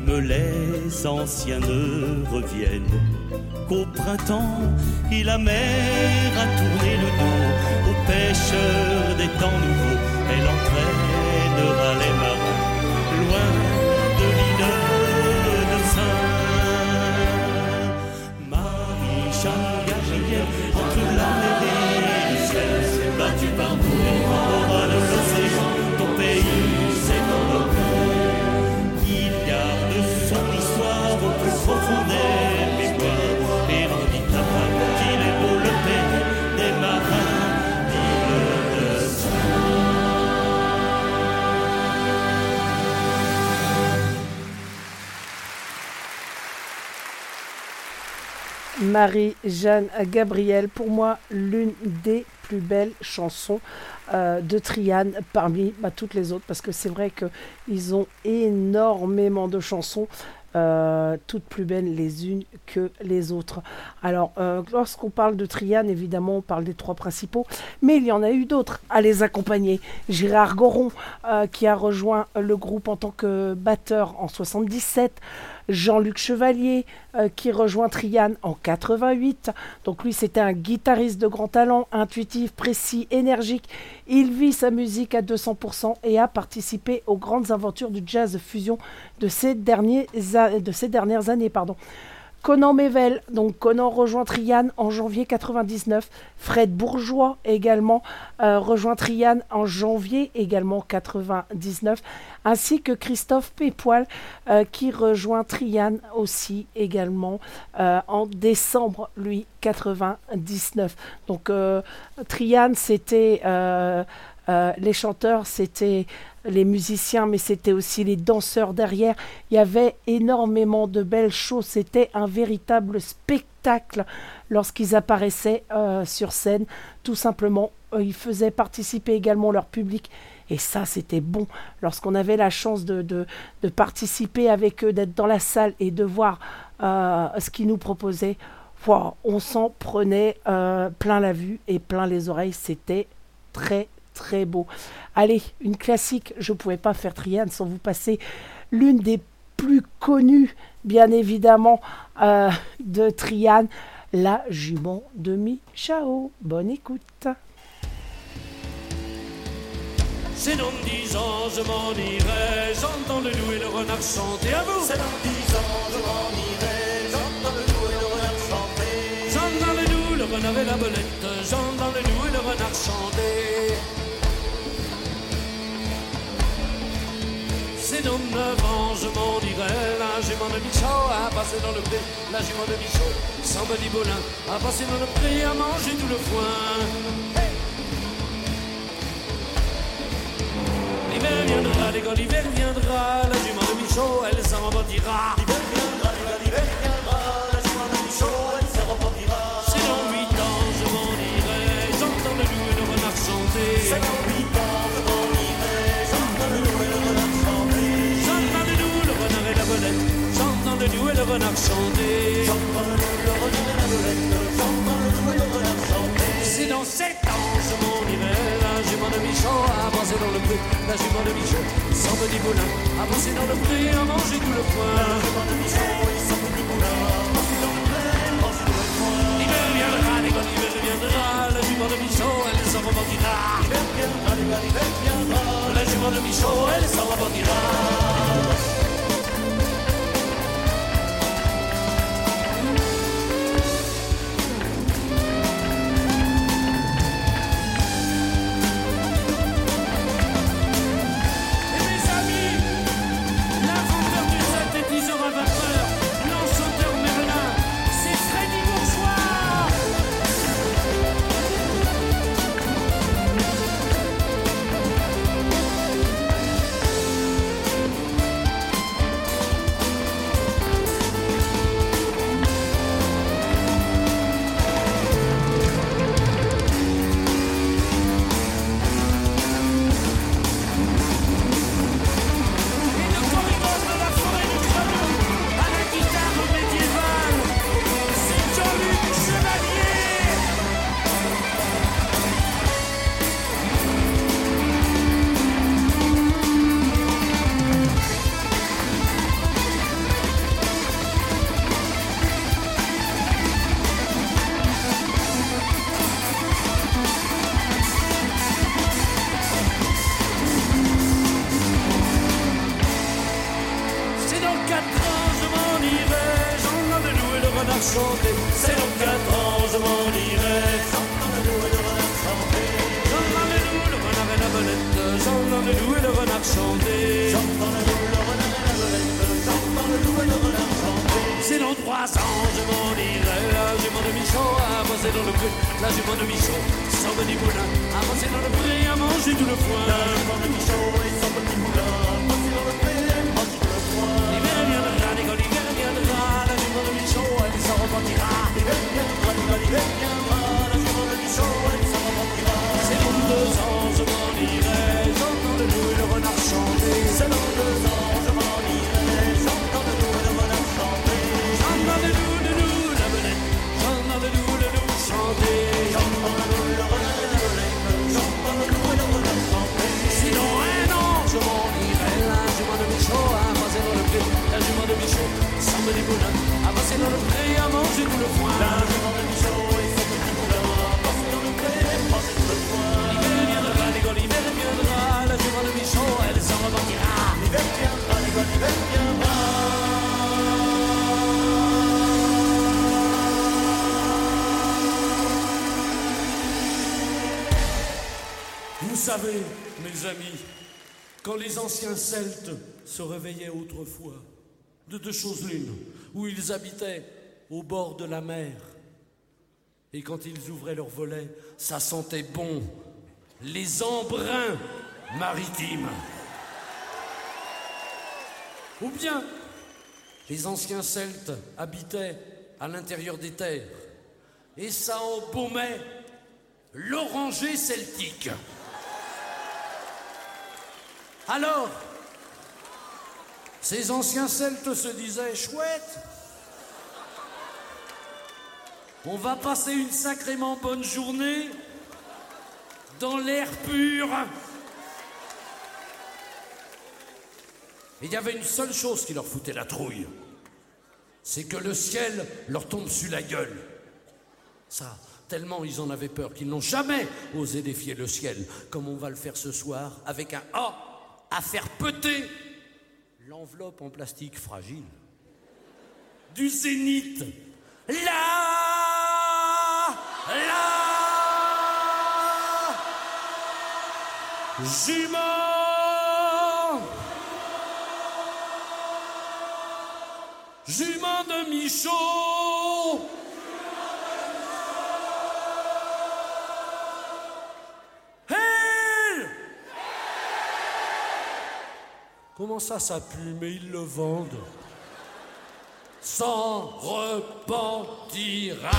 même les anciens ne reviennent qu'au printemps. Et la mer a tourné le dos aux pêcheurs des temps nouveaux. Elle entraînera les marins loin de l'île Marie-Jeanne Gabriel,
pour moi, l'une des plus belles chansons euh, de Trian parmi bah, toutes les autres, parce que c'est vrai qu'ils ont énormément de chansons, euh, toutes plus belles les unes que les autres. Alors, euh, lorsqu'on parle de Trian, évidemment, on parle des trois principaux, mais il y en a eu d'autres à les accompagner. Gérard Goron, qui a rejoint le groupe en tant que batteur en 77. Jean-Luc Chevalier euh, qui rejoint Trian en 88. Donc lui c'était un guitariste de grand talent, intuitif, précis, énergique. Il vit sa musique à 200% et a participé aux grandes aventures du jazz fusion de ces, de ces dernières années. Pardon. Conan Mével, donc Conan rejoint Trian en janvier 99. Fred Bourgeois également euh, rejoint Trian en janvier également 99. Ainsi que Christophe Pépoil euh, qui rejoint Trian aussi également euh, en décembre, lui, 99. Donc Trian, c'était... les chanteurs, c'était les musiciens, mais c'était aussi les danseurs derrière. Il y avait énormément de belles choses. C'était un véritable spectacle lorsqu'ils apparaissaient euh, sur scène. Tout simplement, euh, ils faisaient participer également leur public. Et ça, c'était bon. Lorsqu'on avait la chance de, de, participer avec eux, d'être dans la salle et de voir euh, ce qu'ils nous proposaient, on s'en prenait plein la vue et plein les oreilles. C'était très, très beau. Allez, une classique, je ne pouvais pas faire Triane sans vous passer l'une des plus connues, bien évidemment, euh, de Triane, la jument de Michao. Bonne écoute.
C'est dans dix ans, je m'en irai, j'entends le loup et le renard chanter à vous. C'est dans dix ans, je m'en irai, j'entends le loup et le renard chanter. J'entends le loup, le renard et la belette, j'entends le loup et le renard chanter. C'est dans neuf ans, je m'en dirai. La jument de Michaud a passé dans le pré, la jument de Michaud, sans petit bolin, a passé dans le pré à manger tout le foin. L'hiver viendra, les gars, l'hiver viendra, la jument de Michaud, elle s'en repartira. L'hiver viendra, les gars, l'hiver viendra, la jument de Michaud, elle s'en repartira. C'est dans huit ans, je m'en dirai, j'entends le loup et le renard chanter. Renard chanter. C'est dans sept ans, je m'en irai. La jument de Michon a avancé dans le pré. La jument de Michon, sans petit boulin, avancé dans le pré, a mangé tout le foin. La jument de Michon, sans petit boulin. L'hiver viendra, les gars, l'hiver viendra. La jument de Michon, elle s'en remontira. L'hiver viendra, l'hiver viendra. La jument de Michon, elle s'en remontira. Les anciens Celtes se réveillaient autrefois, de deux choses l'une, où ils habitaient au bord de la mer, et quand ils ouvraient leurs volets, ça sentait bon, les embruns maritimes. Ou bien, les anciens Celtes habitaient à l'intérieur des terres, et ça embaumait l'oranger celtique. Alors, ces anciens Celtes se disaient chouette, on va passer une sacrément bonne journée dans l'air pur. Il y avait une seule chose qui leur foutait la trouille. C'est que le ciel leur tombe sur la gueule. Ça, tellement ils en avaient peur qu'ils n'ont jamais osé défier le ciel, comme on va le faire ce soir, avec un A à faire péter l'enveloppe en plastique fragile du zénith. Là, là, jument, jument de Michaud. Comment ça, ça pue, mais ils le vendent s'en repentira.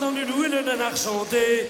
Loup et le nanar chanter.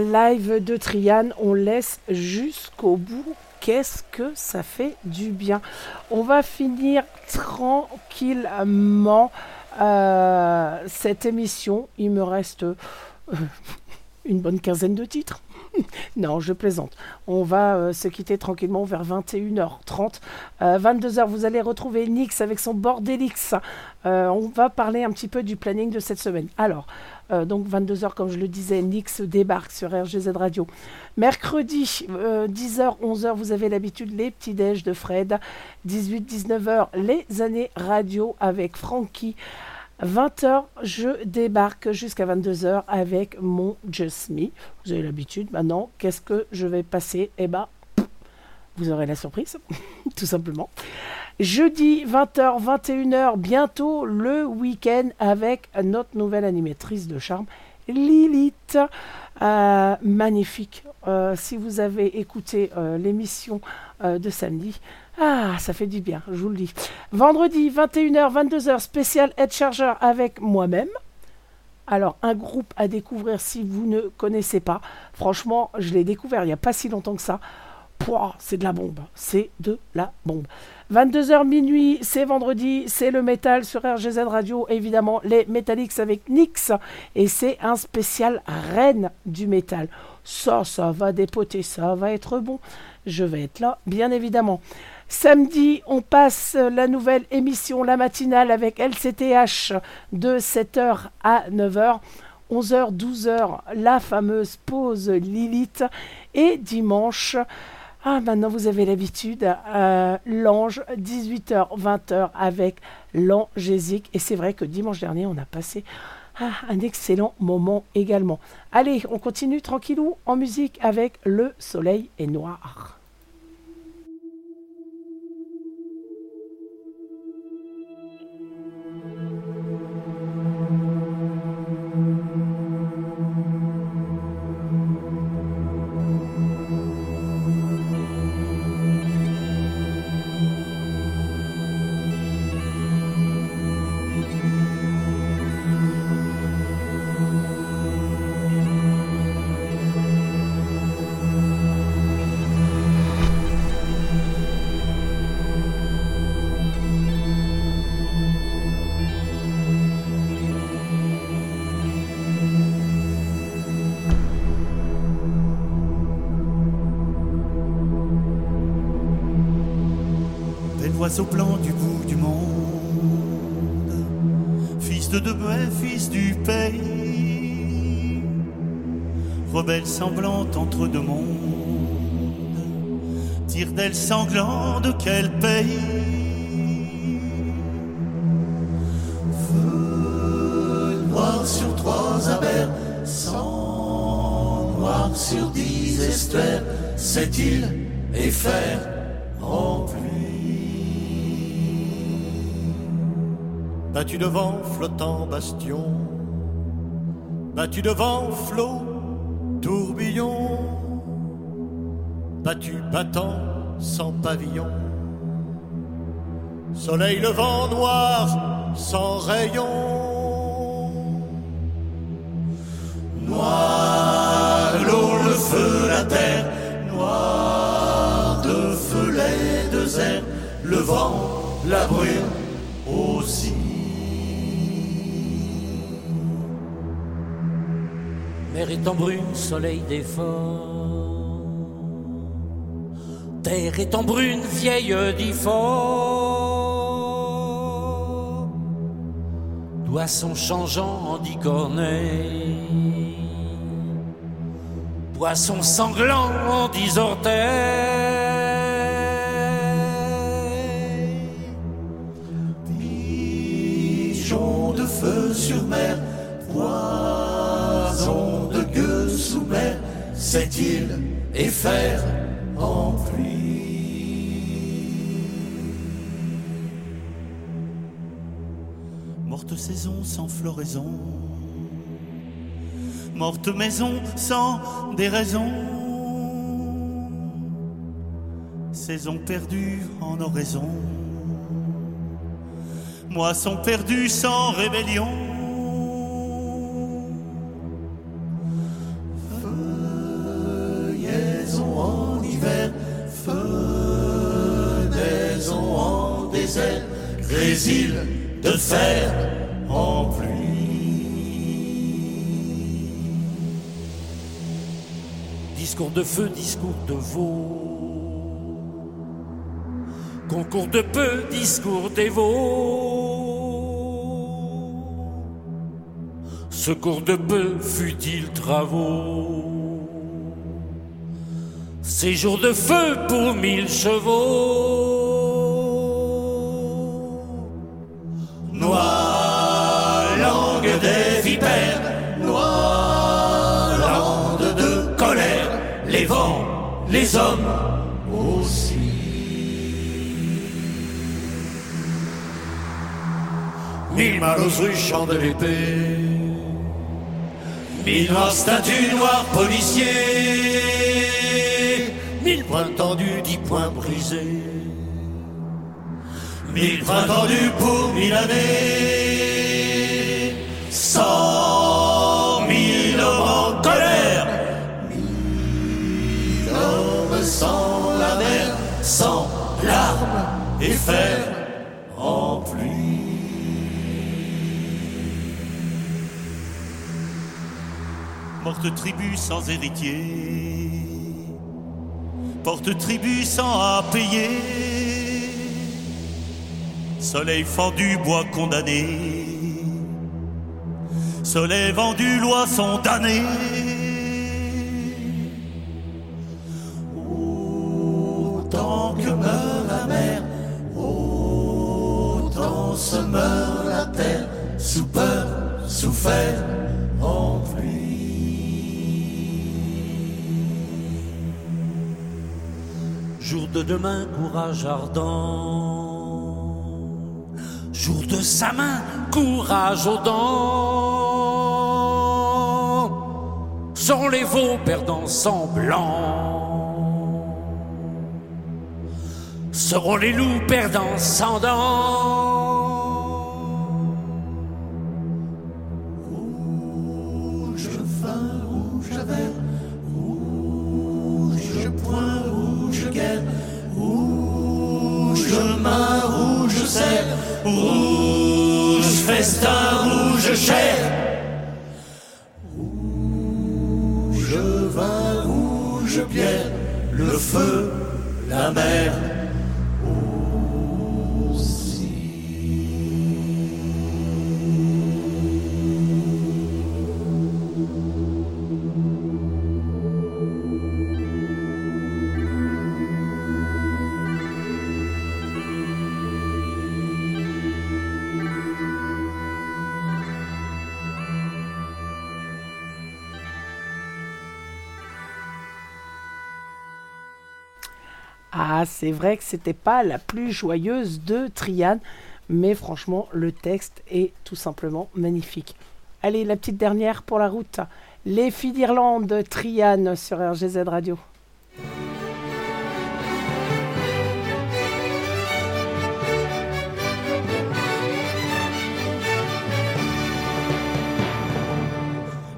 Live de Triane, on laisse jusqu'au bout. Qu'est-ce que ça fait du bien. On va finir tranquillement euh, cette émission. Il me reste euh, une bonne quinzaine de titres. non, je plaisante. On va euh, se quitter tranquillement vers 21h30. 22h, vous allez retrouver Nix avec son Bordelix. Euh, on va parler un petit peu du planning de cette semaine. Alors, euh, donc 22h, comme je le disais, Nix débarque sur RGZ Radio. Mercredi, 10h, 11h, vous avez l'habitude, les petits déj de Fred. 18-19h, les années radio avec Frankie. 20h, je débarque jusqu'à 22h avec mon Just Me. Vous avez l'habitude. Maintenant, qu'est-ce que je vais passer? Eh ben, Vous aurez la surprise, tout simplement. Jeudi 20h, 21h, bientôt le week-end avec notre nouvelle animatrice de charme, Lilith. Euh, magnifique. Euh, si vous avez écouté euh, l'émission de samedi, ah, ça fait du bien, je vous le dis. Vendredi 21h, 22h, spécial Head Charger avec moi-même. Alors, un groupe à découvrir si vous ne connaissez pas. Franchement, je l'ai découvert il n'y a pas si longtemps que ça. Pouah, c'est de la bombe. C'est de la bombe. 22h minuit, c'est vendredi, c'est le métal sur RGZ Radio, évidemment, les Metallics avec Nix. Et c'est un spécial reine du métal. Ça, ça va dépoter, ça va être bon. Je vais être là, bien évidemment. Samedi, on passe la nouvelle émission, la matinale avec LCTH de 7h à 9h. 11h, 12h, la fameuse pause Lilith. Et dimanche, ah, maintenant vous avez l'habitude, euh, l'ange, 18h, 20h avec l'angésique. Et c'est vrai que dimanche dernier, on a passé ah, un excellent moment également. Allez, on continue tranquillou en musique avec Le Soleil est noir.
au plan du bout du monde, fils de Debuet, fils du pays, rebelle sanglante entre deux mondes, tire d'elle sanglant de quel pays. Sur trois abers, sang noir sur dix estuaires, cette île est fer Battu devant flottant bastion, battu devant flot, tourbillon, battu battant sans pavillon, soleil levant noir sans rayon, noir l'eau, le feu, la terre, noir de feu les deux airs, le vent, la brume
est en brune, soleil défort. Terre est en brune, vieille diffort. Poisson changeant en dix corneilles. Poisson sanglant en dix orteils.
De feu sur mer, cette île est fer en pluie. Morte saison sans floraison, morte maison sans déraison, saison perdue en oraison, moisson perdue sans rébellion. De fer en pluie.
Discours de feu, discours de veau. Concours de peu, discours des veaux. Secours de peu, fut-il travaux. Séjour de feu pour mille chevaux.
Les hommes
aussi. Mille malos ruchant de l'épée, mille noirs statues, noirs policiers, mille points tendus, dix points brisés, mille points tendus pour mille années, sans larmes et fer en pluie.
Morte tribu sans héritier, porte tribu sans à payer. Soleil fendu, bois condamné, soleil vendu, loi sont damnés.
De demain, courage ardent. Jour de sa main, courage aux dents. Sont les veaux perdants semblants. Seront les loups perdants sans dents.
Rouge festin, rouge chair, rouge vin, rouge pierre, le feu, la mer.
C'est vrai que c'était pas la plus joyeuse de Triane, mais franchement, le texte est tout simplement magnifique. Allez, la petite dernière pour la route. Les filles d'Irlande, Triane sur RGZ Radio.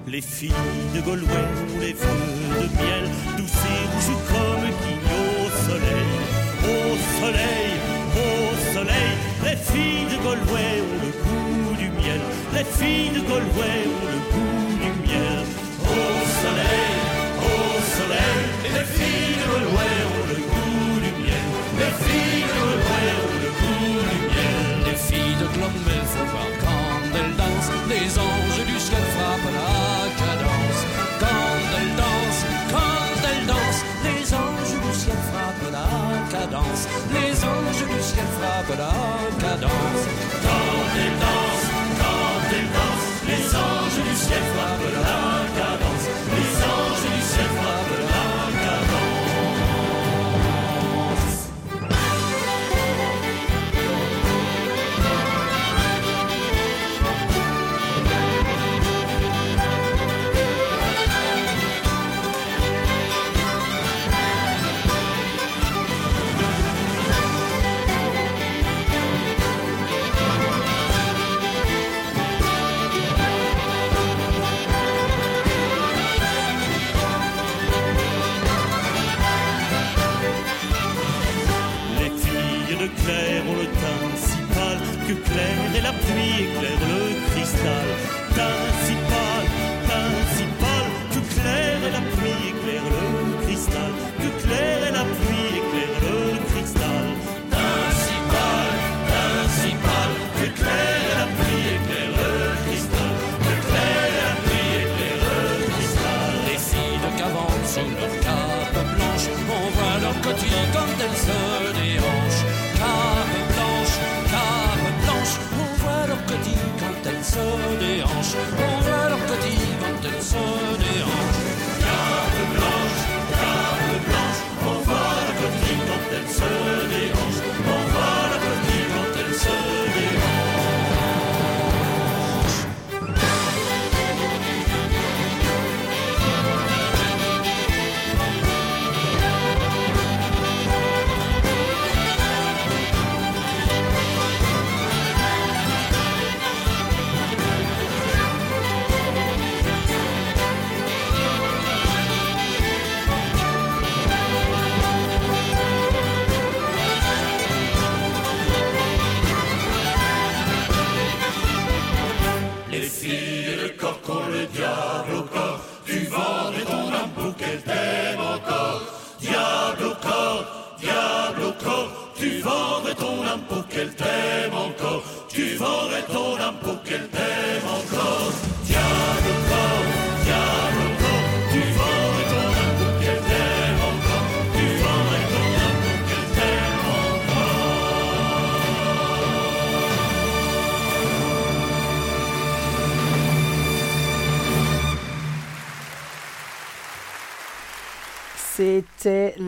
Les filles de Galway les feux de miel, au soleil, au soleil. Les filles de Galway ont le goût du miel, les filles de Galway ont le goût du miel. Au soleil, au soleil, les filles de Galway ont le goût du miel, les filles de Galway ont le goût du miel.
Les filles de Clonmel, faut voir quand elles dansent, les anges ciel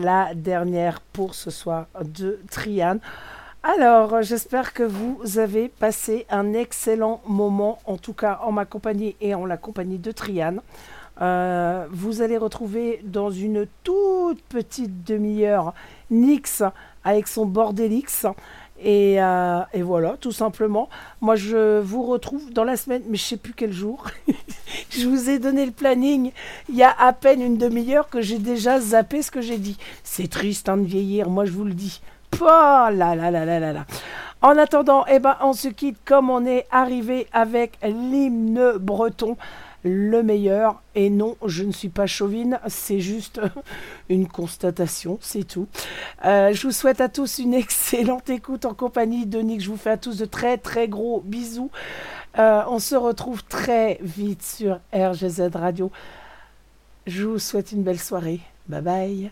la
dernière pour ce soir de Triane. Alors, j'espère que vous avez passé un excellent moment, en tout cas en ma compagnie et en la compagnie de Triane. Euh, vous allez retrouver dans une toute petite demi-heure Nix avec son Bordelix. Et, euh, et voilà, tout simplement. Moi, je vous retrouve dans la semaine, mais je sais plus quel jour. je vous ai donné le planning il y a à peine une demi-heure que j'ai déjà zappé ce que j'ai dit. C'est triste hein, de vieillir, moi je vous le dis. Là là là. En attendant, eh ben, on se quitte comme on est arrivé avec l'hymne breton, le meilleur. Et non, je ne suis pas chauvine, c'est juste une constatation, c'est tout. Euh, je vous souhaite à tous une excellente écoute en compagnie de Nick. Je vous fais à tous de très très gros bisous. Euh, on se retrouve très vite sur RGZ Radio. Je vous souhaite une belle soirée. Bye bye.